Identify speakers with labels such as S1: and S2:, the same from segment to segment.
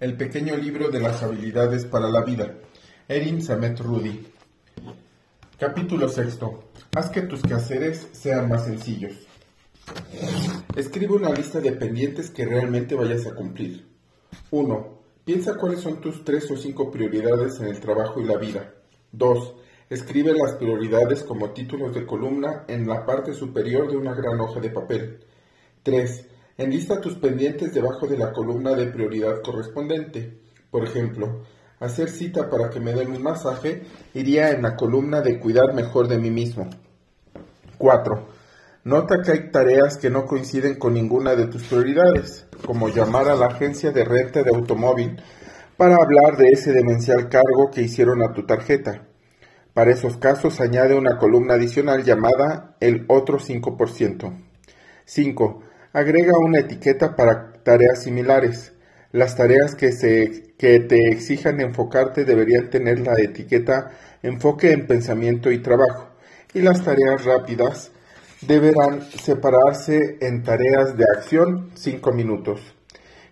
S1: El pequeño libro de las habilidades para la vida. Erin Samet Rudy. Capítulo sexto. Haz que tus quehaceres sean más sencillos. Escribe una lista de pendientes que realmente vayas a cumplir. 1. Piensa cuáles son tus tres o cinco prioridades en el trabajo y la vida. 2. Escribe las prioridades como títulos de columna en la parte superior de una gran hoja de papel. 3. Enlista tus pendientes debajo de la columna de prioridad correspondiente. Por ejemplo, hacer cita para que me den un masaje iría en la columna de cuidar mejor de mí mismo. 4. Nota que hay tareas que no coinciden con ninguna de tus prioridades, como llamar a la agencia de renta de automóvil para hablar de ese demencial cargo que hicieron a tu tarjeta. Para esos casos añade una columna adicional llamada el otro 5%. 5. Agrega una etiqueta para tareas similares. Las tareas que, se, que te exijan enfocarte deberían tener la etiqueta enfoque en pensamiento y trabajo. Y las tareas rápidas deberán separarse en tareas de acción 5 minutos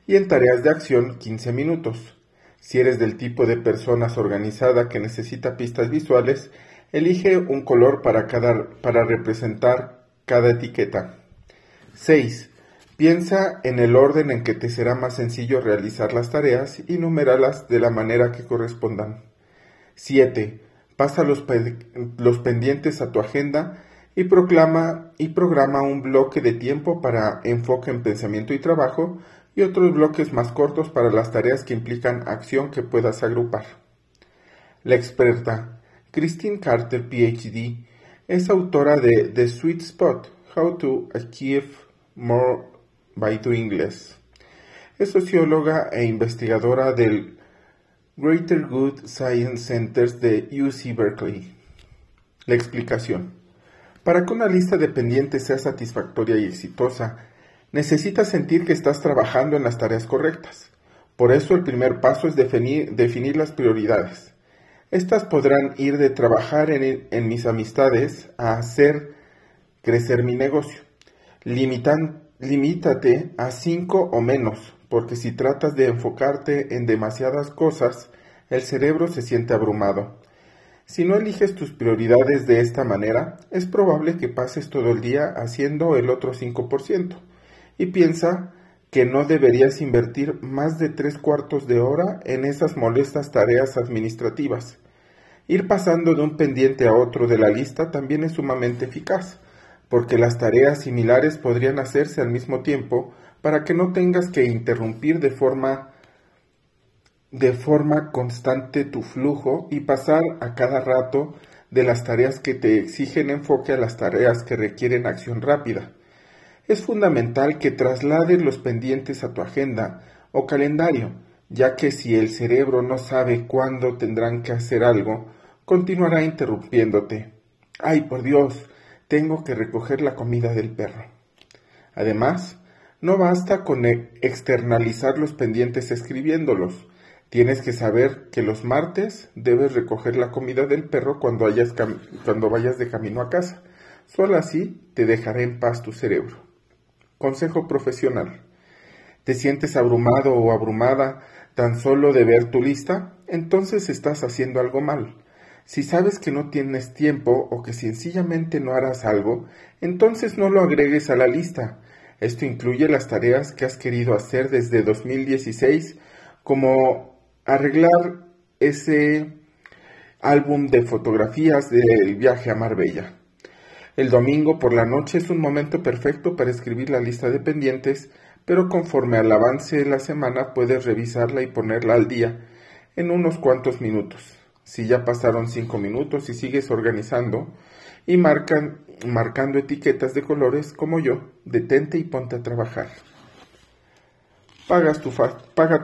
S1: y en tareas de acción 15 minutos. Si eres del tipo de personas organizada que necesita pistas visuales, elige un color para, cada, para representar cada etiqueta. 6. Piensa en el orden en que te será más sencillo realizar las tareas y numéralas de la manera que correspondan. 7. Pasa los, los pendientes a tu agenda y proclama y programa un bloque de tiempo para enfoque en pensamiento y trabajo y otros bloques más cortos para las tareas que implican acción que puedas agrupar. La experta Christine Carter, PhD, es autora de The Sweet Spot, How to Achieve More by Doing Less. Es socióloga e investigadora del Greater Good Science Centers de UC Berkeley. La explicación. Para que una lista de pendientes sea satisfactoria y exitosa, necesitas sentir que estás trabajando en las tareas correctas. Por eso el primer paso es definir, las prioridades. Estas podrán ir de trabajar en, en mis amistades a hacer crecer mi negocio. Limitan, limítate a cinco o menos, porque si tratas de enfocarte en demasiadas cosas, el cerebro se siente abrumado. Si no eliges tus prioridades de esta manera, es probable que pases todo el día haciendo el otro 5% y piensa que no deberías invertir más de tres cuartos de hora en esas molestas tareas administrativas. Ir pasando de un pendiente a otro de la lista también es sumamente eficaz, porque las tareas similares podrían hacerse al mismo tiempo para que no tengas que interrumpir de forma de forma constante tu flujo y pasar a cada rato de las tareas que te exigen enfoque a las tareas que requieren acción rápida. Es fundamental que traslades los pendientes a tu agenda o calendario, ya que si el cerebro no sabe cuándo tendrán que hacer algo, continuará interrumpiéndote. Ay, por Dios, tengo que recoger la comida del perro. Además, no basta con e-, externalizar los pendientes escribiéndolos. Tienes que saber que los martes debes recoger la comida del perro cuando, cuando vayas de camino a casa. Solo así te dejará en paz tu cerebro. Consejo profesional. ¿Te sientes abrumado o abrumada tan solo de ver tu lista? Entonces estás haciendo algo mal. Si sabes que no tienes tiempo o que sencillamente no harás algo, entonces no lo agregues a la lista. Esto incluye las tareas que has querido hacer desde 2016, como arreglar ese álbum de fotografías del viaje a Marbella. El domingo por la noche es un momento perfecto para escribir la lista de pendientes, pero conforme al avance de la semana puedes revisarla y ponerla al día en unos cuantos minutos. Si ya pasaron cinco minutos y sigues organizando y marcan, marcando etiquetas de colores como yo, detente y ponte a trabajar. Paga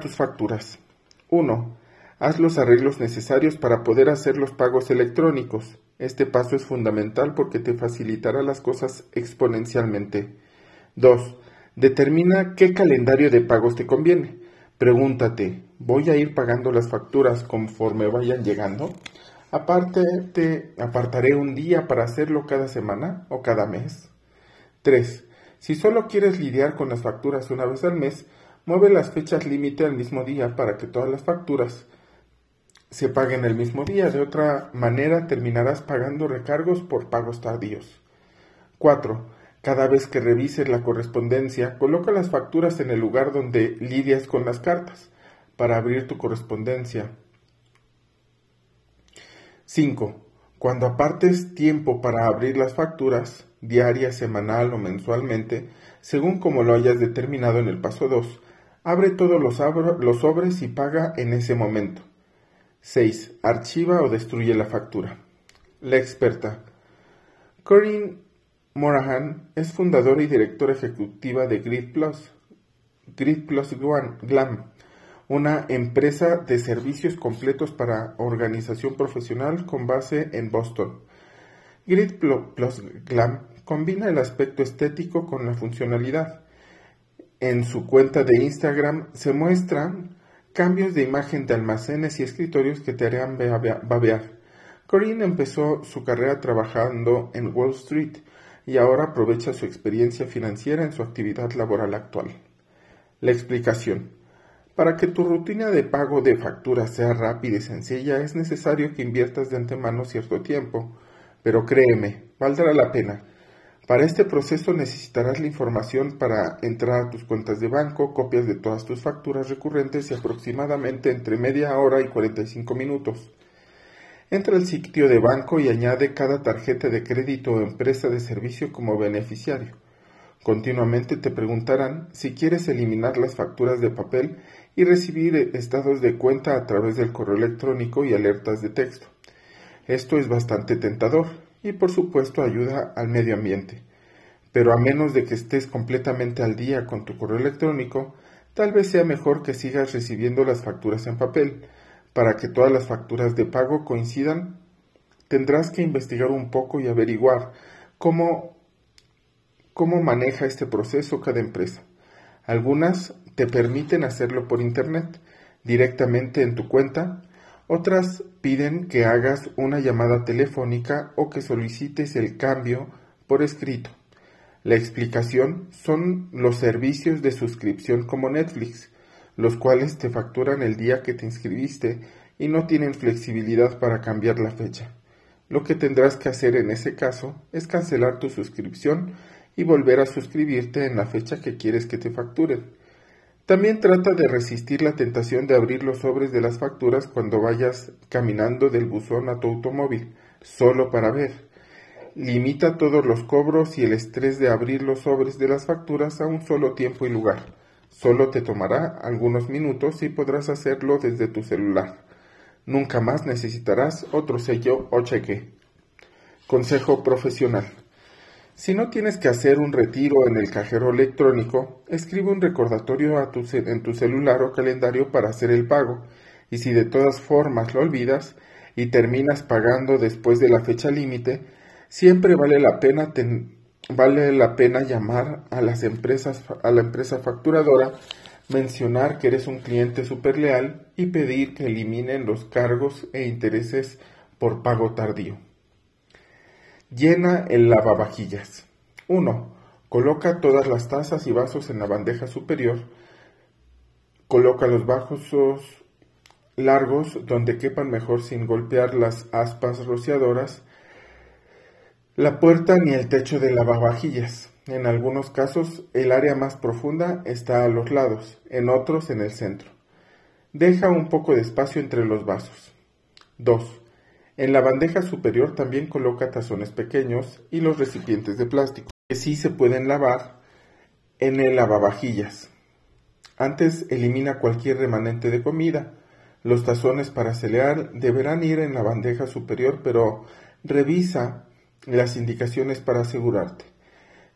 S1: tus facturas. 1. Haz los arreglos necesarios para poder hacer los pagos electrónicos. Este paso es fundamental porque te facilitará las cosas exponencialmente. 2. Determina qué calendario de pagos te conviene. Pregúntate, ¿voy a ir pagando las facturas conforme vayan llegando? Aparte, te apartaré un día para hacerlo cada semana o cada mes. 3. Si solo quieres lidiar con las facturas una vez al mes, Mueve las fechas límite al mismo día para que todas las facturas se paguen el mismo día. De otra manera terminarás pagando recargos por pagos tardíos. 4. Cada vez que revises la correspondencia, coloca las facturas en el lugar donde lidias con las cartas para abrir tu correspondencia. 5. Cuando apartes tiempo para abrir las facturas, diaria, semanal o mensualmente, según como lo hayas determinado en el paso 2, abre todos los, sobres y paga en ese momento. 6. Archiva o destruye la factura. La experta. Corinne Morahan es fundadora y directora ejecutiva de Grid Plus, Grid Plus Glam, una empresa de servicios completos para organización profesional con base en Boston. Grid Plus Glam combina el aspecto estético con la funcionalidad. En su cuenta de Instagram se muestran cambios de imagen de almacenes y escritorios que te harán babear. Corinne empezó su carrera trabajando en Wall Street y ahora aprovecha su experiencia financiera en su actividad laboral actual. La explicación. Para que tu rutina de pago de facturas sea rápida y sencilla es necesario que inviertas de antemano cierto tiempo, pero créeme, valdrá la pena. Para este proceso necesitarás la información para entrar a tus cuentas de banco, copias de todas tus facturas recurrentes y aproximadamente entre media hora y 45 minutos. Entra al sitio de banco y añade cada tarjeta de crédito o empresa de servicio como beneficiario. Continuamente te preguntarán si quieres eliminar las facturas de papel y recibir estados de cuenta a través del correo electrónico y alertas de texto. Esto es bastante tentador y por supuesto ayuda al medio ambiente. Pero a menos de que estés completamente al día con tu correo electrónico, tal vez sea mejor que sigas recibiendo las facturas en papel. Para que todas las facturas de pago coincidan, tendrás que investigar un poco y averiguar cómo cómo maneja este proceso cada empresa. Algunas te permiten hacerlo por Internet, directamente en tu cuenta, otras piden que hagas una llamada telefónica o que solicites el cambio por escrito. La explicación son los servicios de suscripción como Netflix, los cuales te facturan el día que te inscribiste y no tienen flexibilidad para cambiar la fecha. Lo que tendrás que hacer en ese caso es cancelar tu suscripción y volver a suscribirte en la fecha que quieres que te facturen. También trata de resistir la tentación de abrir los sobres de las facturas cuando vayas caminando del buzón a tu automóvil, solo para ver. Limita todos los cobros y el estrés de abrir los sobres de las facturas a un solo tiempo y lugar. Solo te tomará algunos minutos y podrás hacerlo desde tu celular. Nunca más necesitarás otro sello o cheque. Consejo profesional. Si no tienes que hacer un retiro en el cajero electrónico, escribe un recordatorio en tu celular o calendario para hacer el pago. Y si de todas formas lo olvidas y terminas pagando después de la fecha límite, siempre vale la pena vale la pena llamar a las empresas a la empresa facturadora, mencionar que eres un cliente super leal y pedir que eliminen los cargos e intereses por pago tardío. Llena el lavavajillas. 1. Coloca todas las tazas y vasos en la bandeja superior. Coloca los vasos largos donde quepan mejor sin golpear las aspas rociadoras, la puerta ni el techo del lavavajillas. En algunos casos el área más profunda está a los lados, en otros en el centro. Deja un poco de espacio entre los vasos. 2. En la bandeja superior también coloca tazones pequeños y los recipientes de plástico, que sí se pueden lavar en el lavavajillas. Antes elimina cualquier remanente de comida. Los tazones para cereal deberán ir en la bandeja superior, pero revisa las indicaciones para asegurarte.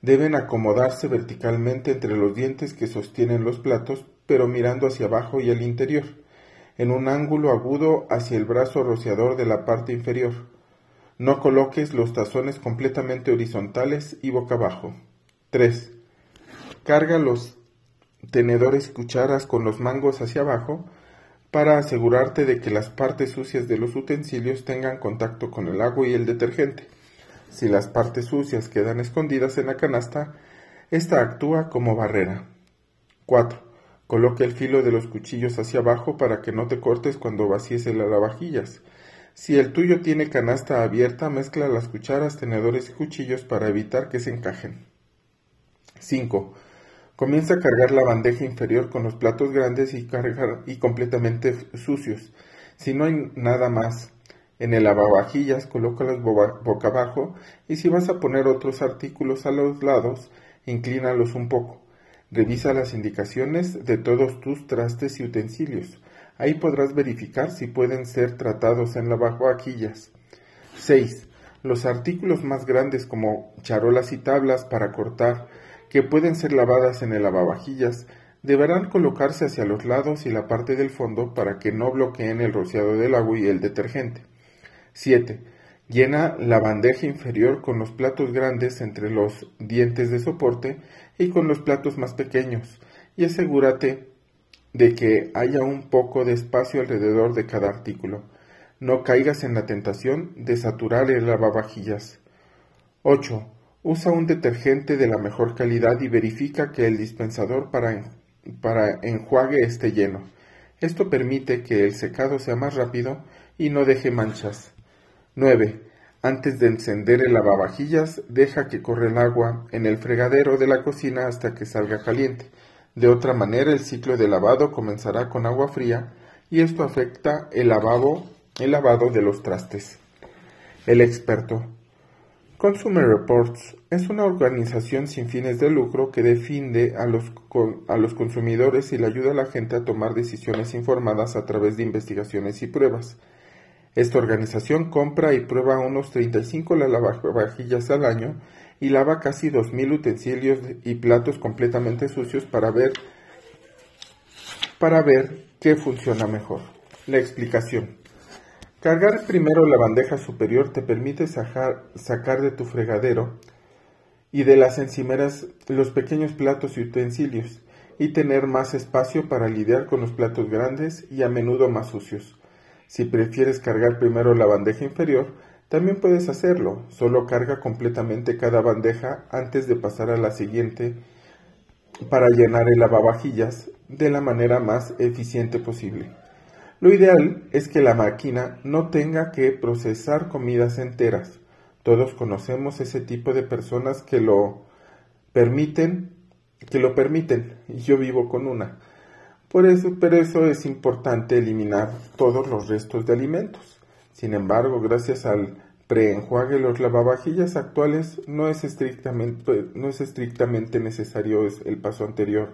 S1: Deben acomodarse verticalmente entre los dientes que sostienen los platos, pero mirando hacia abajo y al interior en un ángulo agudo hacia el brazo rociador de la parte inferior. No coloques los tazones completamente horizontales y boca abajo. 3. Carga los tenedores y cucharas con los mangos hacia abajo para asegurarte de que las partes sucias de los utensilios tengan contacto con el agua y el detergente. Si las partes sucias quedan escondidas en la canasta, esta actúa como barrera. 4. Coloca el filo de los cuchillos hacia abajo para que no te cortes cuando vacíes el lavavajillas. Si el tuyo tiene canasta abierta, mezcla las cucharas, tenedores y cuchillos para evitar que se encajen. 5. Comienza a cargar la bandeja inferior con los platos grandes y, cargar, y completamente sucios. Si no hay nada más en el lavavajillas, colócalos boca abajo y si vas a poner otros artículos a los lados, inclínalos un poco. Revisa las indicaciones de todos tus trastes y utensilios. Ahí podrás verificar si pueden ser tratados en lavavajillas. 6. Los artículos más grandes como charolas y tablas para cortar que pueden ser lavadas en el lavavajillas deberán colocarse hacia los lados y la parte del fondo para que no bloqueen el rociado del agua y el detergente. 7. Llena la bandeja inferior con los platos grandes entre los dientes de soporte y con los platos más pequeños, y asegúrate de que haya un poco de espacio alrededor de cada artículo. No caigas en la tentación de saturar el lavavajillas. 8. Usa un detergente de la mejor calidad y verifica que el dispensador para, para enjuague esté lleno. Esto permite que el secado sea más rápido y no deje manchas. 9. Antes de encender el lavavajillas, deja que corra el agua en el fregadero de la cocina hasta que salga caliente. De otra manera, el ciclo de lavado comenzará con agua fría y esto afecta el lavado, de los trastes. El experto. Consumer Reports es una organización sin fines de lucro que defiende a los, a los consumidores y le ayuda a la gente a tomar decisiones informadas a través de investigaciones y pruebas. Esta organización compra y prueba unos 35 lavavajillas al año y lava casi 2.000 utensilios y platos completamente sucios para ver, para ver qué funciona mejor. La explicación. Cargar primero la bandeja superior te permite sacar, sacar de tu fregadero y de las encimeras los pequeños platos y utensilios y tener más espacio para lidiar con los platos grandes y a menudo más sucios. Si prefieres cargar primero la bandeja inferior, también puedes hacerlo, solo carga completamente cada bandeja antes de pasar a la siguiente para llenar el lavavajillas de la manera más eficiente posible. Lo ideal es que la máquina no tenga que procesar comidas enteras. Todos conocemos ese tipo de personas que lo permiten, que lo permiten, yo vivo con una. Por eso, pero eso es importante eliminar todos los restos de alimentos. Sin embargo, gracias al preenjuague los lavavajillas actuales no es estrictamente, necesario el paso anterior.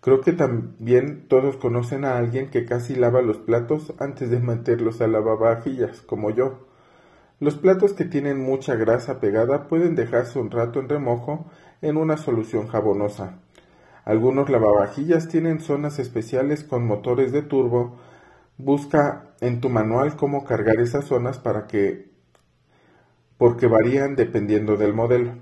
S1: Creo que también todos conocen a alguien que casi lava los platos antes de meterlos a lavavajillas, como yo. Los platos que tienen mucha grasa pegada pueden dejarse un rato en remojo en una solución jabonosa. Algunos lavavajillas tienen zonas especiales con motores de turbo. Busca en tu manual cómo cargar esas zonas para que porque varían dependiendo del modelo.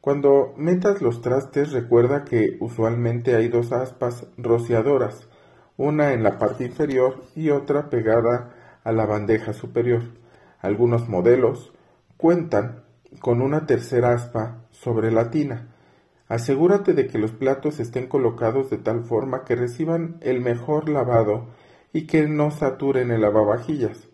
S1: Cuando metas los trastes recuerda que usualmente hay dos aspas rociadoras, una en la parte inferior y otra pegada a la bandeja superior. Algunos modelos cuentan con una tercera aspa sobre la tina. Asegúrate de que los platos estén colocados de tal forma que reciban el mejor lavado y que no saturen el lavavajillas.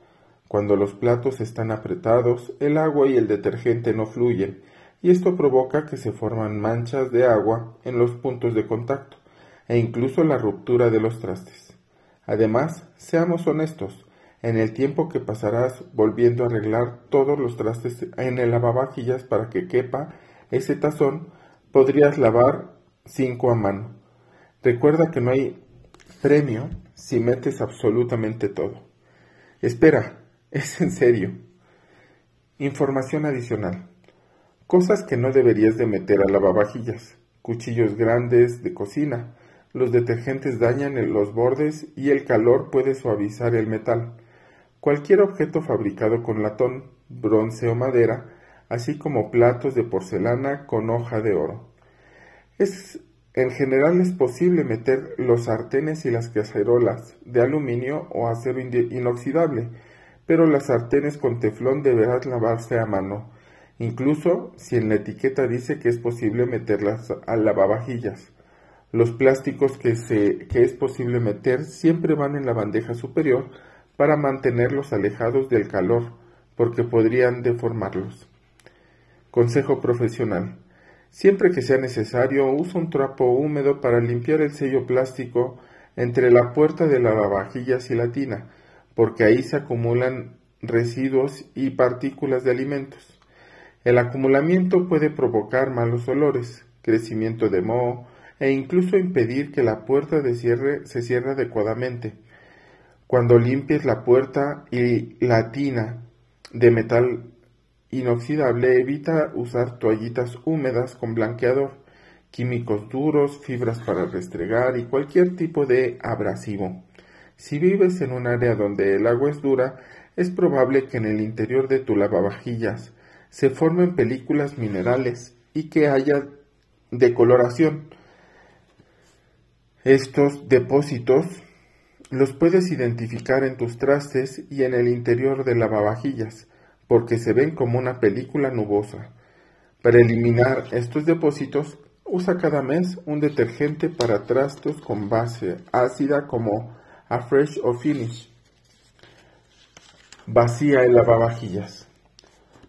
S1: Cuando los platos están apretados, el agua y el detergente no fluyen, y esto provoca que se forman manchas de agua en los puntos de contacto, e incluso la ruptura de los trastes. Además, seamos honestos, en el tiempo que pasarás volviendo a arreglar todos los trastes en el lavavajillas para que quepa ese tazón, podrías lavar cinco a mano. Recuerda que no hay premio si metes absolutamente todo. Espera, es en serio. Información adicional. Cosas que no deberías de meter a lavavajillas. Cuchillos grandes de cocina. Los detergentes dañan los bordes y el calor puede suavizar el metal. Cualquier objeto fabricado con latón, bronce o madera así como platos de porcelana con hoja de oro. Es, en general es posible meter los sartenes y las cacerolas de aluminio o acero inoxidable, pero las sartenes con teflón deberán lavarse a mano, incluso si en la etiqueta dice que es posible meterlas al lavavajillas. Los plásticos que, se, que es posible meter siempre van en la bandeja superior para mantenerlos alejados del calor, porque podrían deformarlos. Consejo profesional. Siempre que sea necesario, usa un trapo húmedo para limpiar el sello plástico entre la puerta de lavavajillas y la tina, porque ahí se acumulan residuos y partículas de alimentos. El acumulamiento puede provocar malos olores, crecimiento de moho e incluso impedir que la puerta de cierre se cierre adecuadamente. Cuando limpies la puerta y la tina de metal inoxidable, evita usar toallitas húmedas con blanqueador, químicos duros, fibras para restregar y cualquier tipo de abrasivo. Si vives en un área donde el agua es dura, es probable que en el interior de tu lavavajillas se formen películas minerales y que haya decoloración. Estos depósitos los puedes identificar en tus trastes y en el interior de lavavajillas, porque se ven como una película nubosa. Para eliminar estos depósitos, usa cada mes un detergente para trastos con base ácida como Afresh o Finish. Vacía el lavavajillas.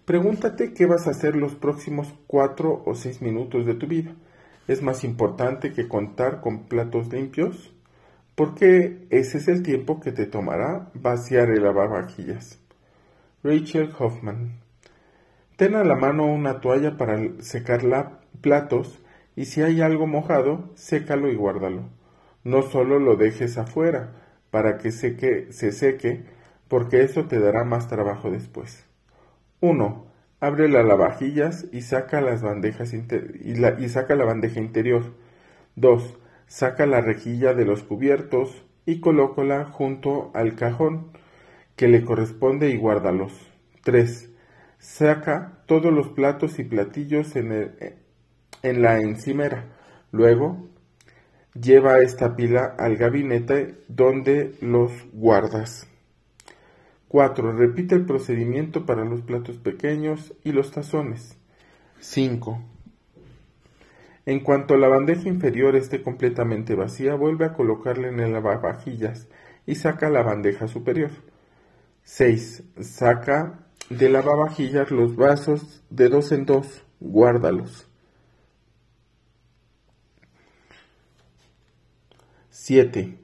S1: Pregúntate qué vas a hacer los próximos cuatro o seis minutos de tu vida. ¿Es más importante que contar con platos limpios? Porque ese es el tiempo que te tomará vaciar el lavavajillas. Rachel Hoffman. Ten a la mano una toalla para secar platos y si hay algo mojado, sécalo y guárdalo. No solo lo dejes afuera para que seque, se seque, porque eso te dará más trabajo después. 1. Abre la lavavajillas y saca las bandejas y, la, y saca la bandeja interior. 2. Saca la rejilla de los cubiertos y colócala junto al cajón que le corresponde y guárdalos. 3. Saca todos los platos y platillos en, en la encimera. Luego, lleva esta pila al gabinete donde los guardas. 4. Repite el procedimiento para los platos pequeños y los tazones. 5. En cuanto la bandeja inferior esté completamente vacía, vuelve a colocarla en el lavavajillas y saca la bandeja superior. 6. Saca de lavavajillas los vasos de dos en dos, guárdalos. 7.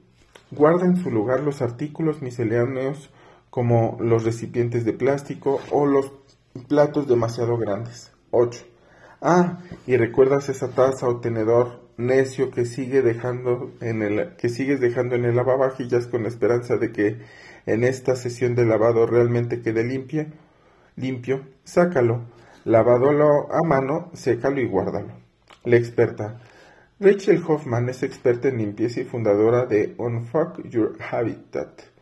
S1: Guarda en su lugar los artículos misceláneos como los recipientes de plástico o los platos demasiado grandes. 8. Ah, y recuerdas esa taza o tenedor necio que sigue dejando en el que sigues dejando en el lavavajillas con la esperanza de que en esta sesión de lavado realmente quede limpio, limpio, sácalo, lavadolo a mano, sécalo y guárdalo. La experta. Rachel Hoffman es experta en limpieza y fundadora de Unfuck Your Habitat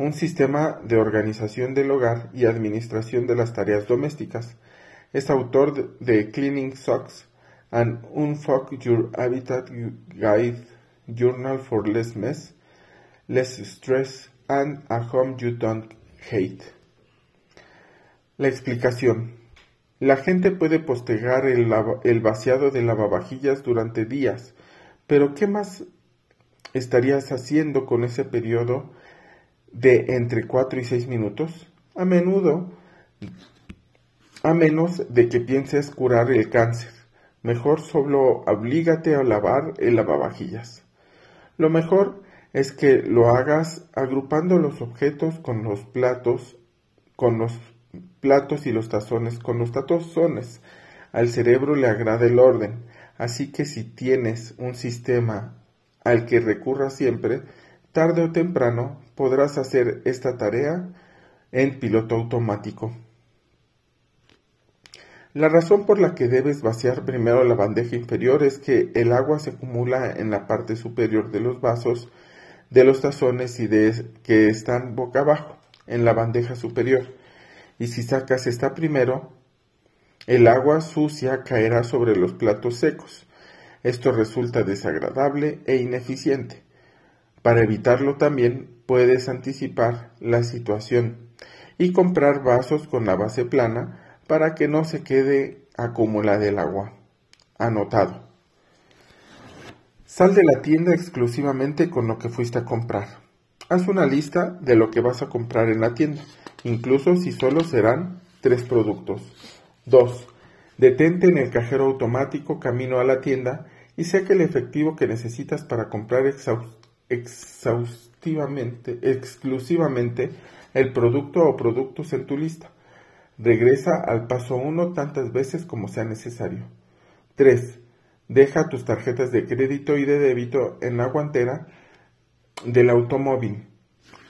S1: un sistema de organización del hogar y administración de las tareas domésticas. Es autor de Cleaning Socks and Unfuck Your Habitat Guide Journal for Less Mess, Less Stress and a Home You Don't Hate. La explicación. La gente puede postergar el, el vaciado de lavavajillas durante días, pero ¿qué más estarías haciendo con ese periodo de entre 4 y 6 minutos, a menudo, a menos de que pienses curar el cáncer. Mejor solo oblígate a lavar el lavavajillas. Lo mejor es que lo hagas agrupando los objetos con los platos, con los platos y los tazones, con los tazones. Al cerebro le agrada el orden, así que si tienes un sistema al que recurra siempre, tarde o temprano podrás hacer esta tarea en piloto automático. La razón por la que debes vaciar primero la bandeja inferior es que el agua se acumula en la parte superior de los vasos, de los tazones y de que están boca abajo en la bandeja superior. Y si sacas esta primero, el agua sucia caerá sobre los platos secos. Esto resulta desagradable e ineficiente. Para evitarlo también puedes anticipar la situación y comprar vasos con la base plana para que no se quede acumulada el agua. Anotado. Sal de la tienda exclusivamente con lo que fuiste a comprar. Haz una lista de lo que vas a comprar en la tienda, incluso si solo serán tres productos. 2. Detente en el cajero automático camino a la tienda y saque el efectivo que necesitas para comprar exhaustivamente, exclusivamente el producto o productos en tu lista. Regresa al paso 1 tantas veces como sea necesario. 3. Deja tus tarjetas de crédito y de débito en la guantera del automóvil.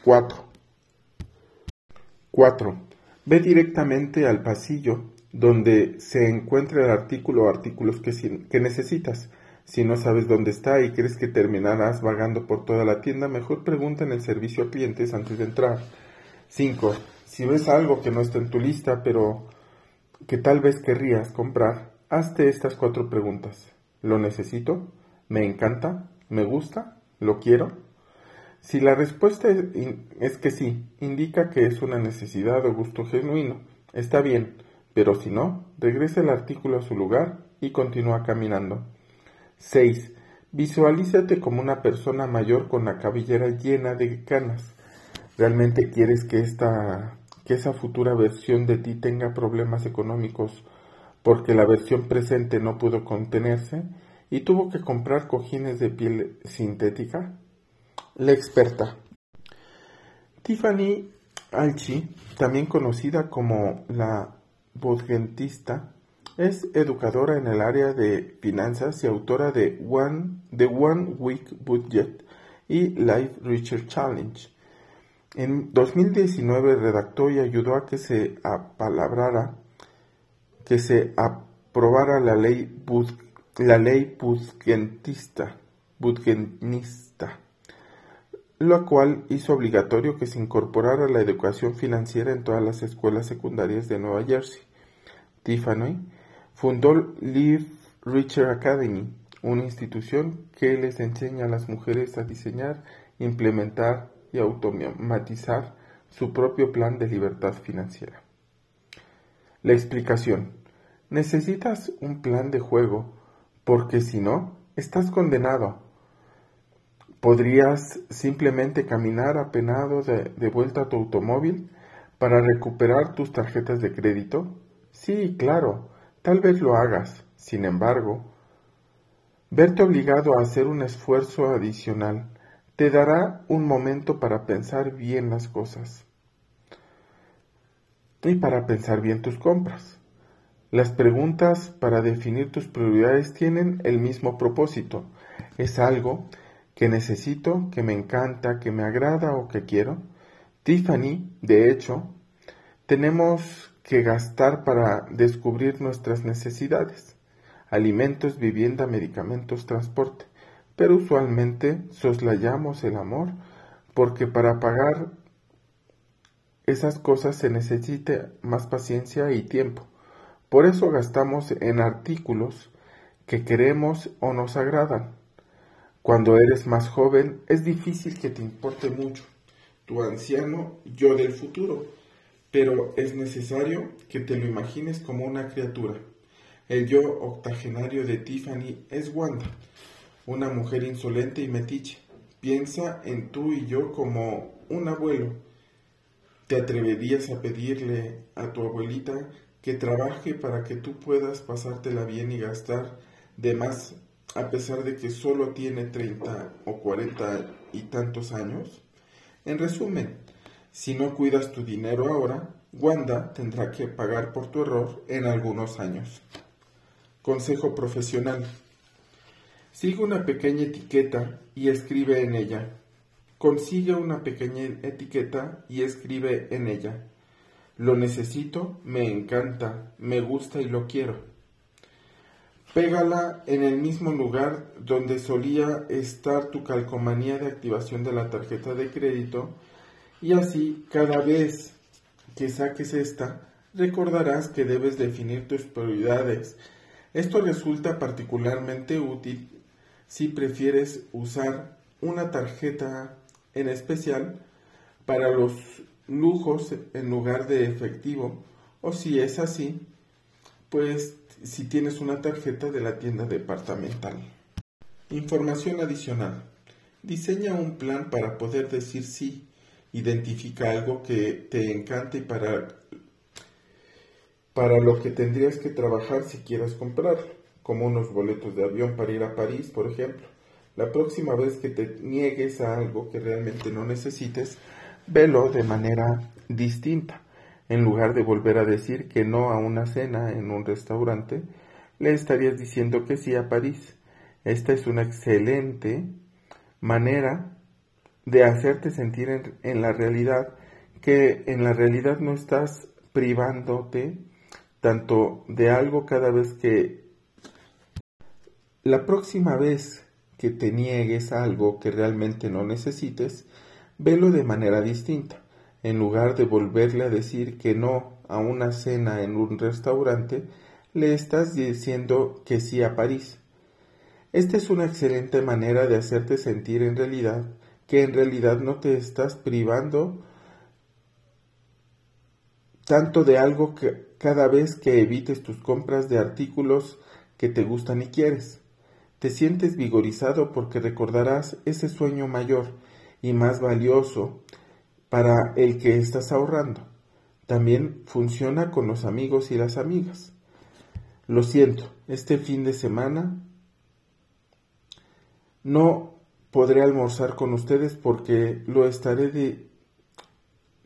S1: 4. 4. Ve directamente al pasillo donde se encuentra el artículo o artículos que, necesitas. Si no sabes dónde está y crees que terminarás vagando por toda la tienda, mejor pregunta en el servicio a clientes antes de entrar. 5. Si ves algo que no está en tu lista, pero que tal vez querrías comprar, hazte estas cuatro preguntas. ¿Lo necesito? ¿Me encanta? ¿Me gusta? ¿Lo quiero? Si la respuesta es que sí, indica que es una necesidad o gusto genuino. Está bien, pero si no, regresa el artículo a su lugar y continúa caminando. 6. Visualízate como una persona mayor con la cabellera llena de canas. ¿Realmente quieres que esta que esa futura versión de ti tenga problemas económicos porque la versión presente no pudo contenerse y tuvo que comprar cojines de piel sintética? La experta. Tiffany Alchi, también conocida como la budgentista, es educadora en el área de finanzas y autora de One, The One Week Budget y Life Research Challenge. En 2019 redactó y ayudó a que se apalabrara que se aprobara la ley, la ley lo cual hizo obligatorio que se incorporara la educación financiera en todas las escuelas secundarias de Nueva Jersey. Tiffany fundó Live Richer Academy, una institución que les enseña a las mujeres a diseñar, implementar y automatizar su propio plan de libertad financiera. La explicación. Necesitas un plan de juego porque si no, estás condenado. ¿Podrías simplemente caminar apenado de, de, vuelta a tu automóvil para recuperar tus tarjetas de crédito? Sí, claro, tal vez lo hagas. Sin embargo, verte obligado a hacer un esfuerzo adicional te dará un momento para pensar bien las cosas y para pensar bien tus compras. Las preguntas para definir tus prioridades tienen el mismo propósito. ¿Es algo que necesito, que me encanta, que me agrada o que quiero? Tiffany, de hecho, tenemos que gastar para descubrir nuestras necesidades. Alimentos, vivienda, medicamentos, transporte. Pero usualmente soslayamos el amor porque para pagar esas cosas se necesita más paciencia y tiempo. Por eso gastamos en artículos que queremos o nos agradan. Cuando eres más joven es difícil que te importe mucho tu anciano yo del futuro, pero es necesario que te lo imagines como una criatura. El yo octogenario de Tiffany es Wanda, una mujer insolente y metiche. Piensa en tú y yo como un abuelo. ¿Te atreverías a pedirle a tu abuelita que trabaje para que tú puedas pasártela bien y gastar de más a pesar de que solo tiene 30 o 40 y tantos años? En resumen, si no cuidas tu dinero ahora, Wanda tendrá que pagar por tu error en algunos años. Consejo profesional. Sigue una pequeña etiqueta y escribe en ella. Consigue una pequeña etiqueta y escribe en ella. Lo necesito, me encanta, me gusta y lo quiero. Pégala en el mismo lugar donde solía estar tu calcomanía de activación de la tarjeta de crédito y así cada vez que saques esta recordarás que debes definir tus prioridades. Esto resulta particularmente útil si prefieres usar una tarjeta en especial para los lujos en lugar de efectivo o si es así, pues si tienes una tarjeta de la tienda departamental. Información adicional. Diseña un plan para poder decir sí. Identifica algo que te encante y para, para lo que tendrías que trabajar si quieras comprarlo, como unos boletos de avión para ir a París, por ejemplo. La próxima vez que te niegues a algo que realmente no necesites, velo de manera distinta. En lugar de volver a decir que no a una cena en un restaurante, le estarías diciendo que sí a París. Esta es una excelente manera de hacerte sentir en, la realidad que en la realidad no estás privándote tanto de algo cada vez que la próxima vez que te niegues algo que realmente no necesites, velo de manera distinta. En lugar de volverle a decir que no a una cena en un restaurante, le estás diciendo que sí a París. Esta es una excelente manera de hacerte sentir en realidad que en realidad no te estás privando tanto de algo que cada vez que evites tus compras de artículos que te gustan y quieres. Te sientes vigorizado porque recordarás ese sueño mayor y más valioso para el que estás ahorrando. También funciona con los amigos y las amigas. Lo siento, este fin de semana no podré almorzar con ustedes porque lo estaré de,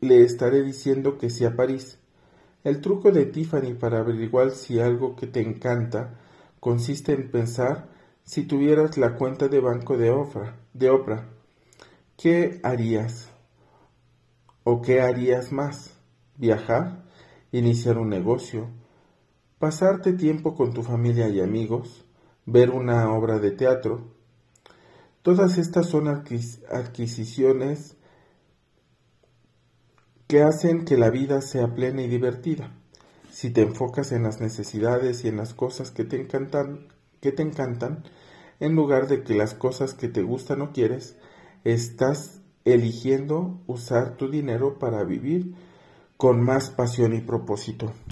S1: le estaré diciendo que sí a París. El truco de Tiffany para averiguar si algo que te encanta consiste en pensar si tuvieras la cuenta de banco de Oprah, ¿qué harías? ¿O qué harías más? ¿Viajar? ¿Iniciar un negocio? ¿Pasarte tiempo con tu familia y amigos? ¿Ver una obra de teatro? Todas estas son adquisiciones que hacen que la vida sea plena y divertida. Si te enfocas en las necesidades y en las cosas que te encantan, que te encantan, en lugar de que las cosas que te gustan o quieres, estás eligiendo usar tu dinero para vivir con más pasión y propósito.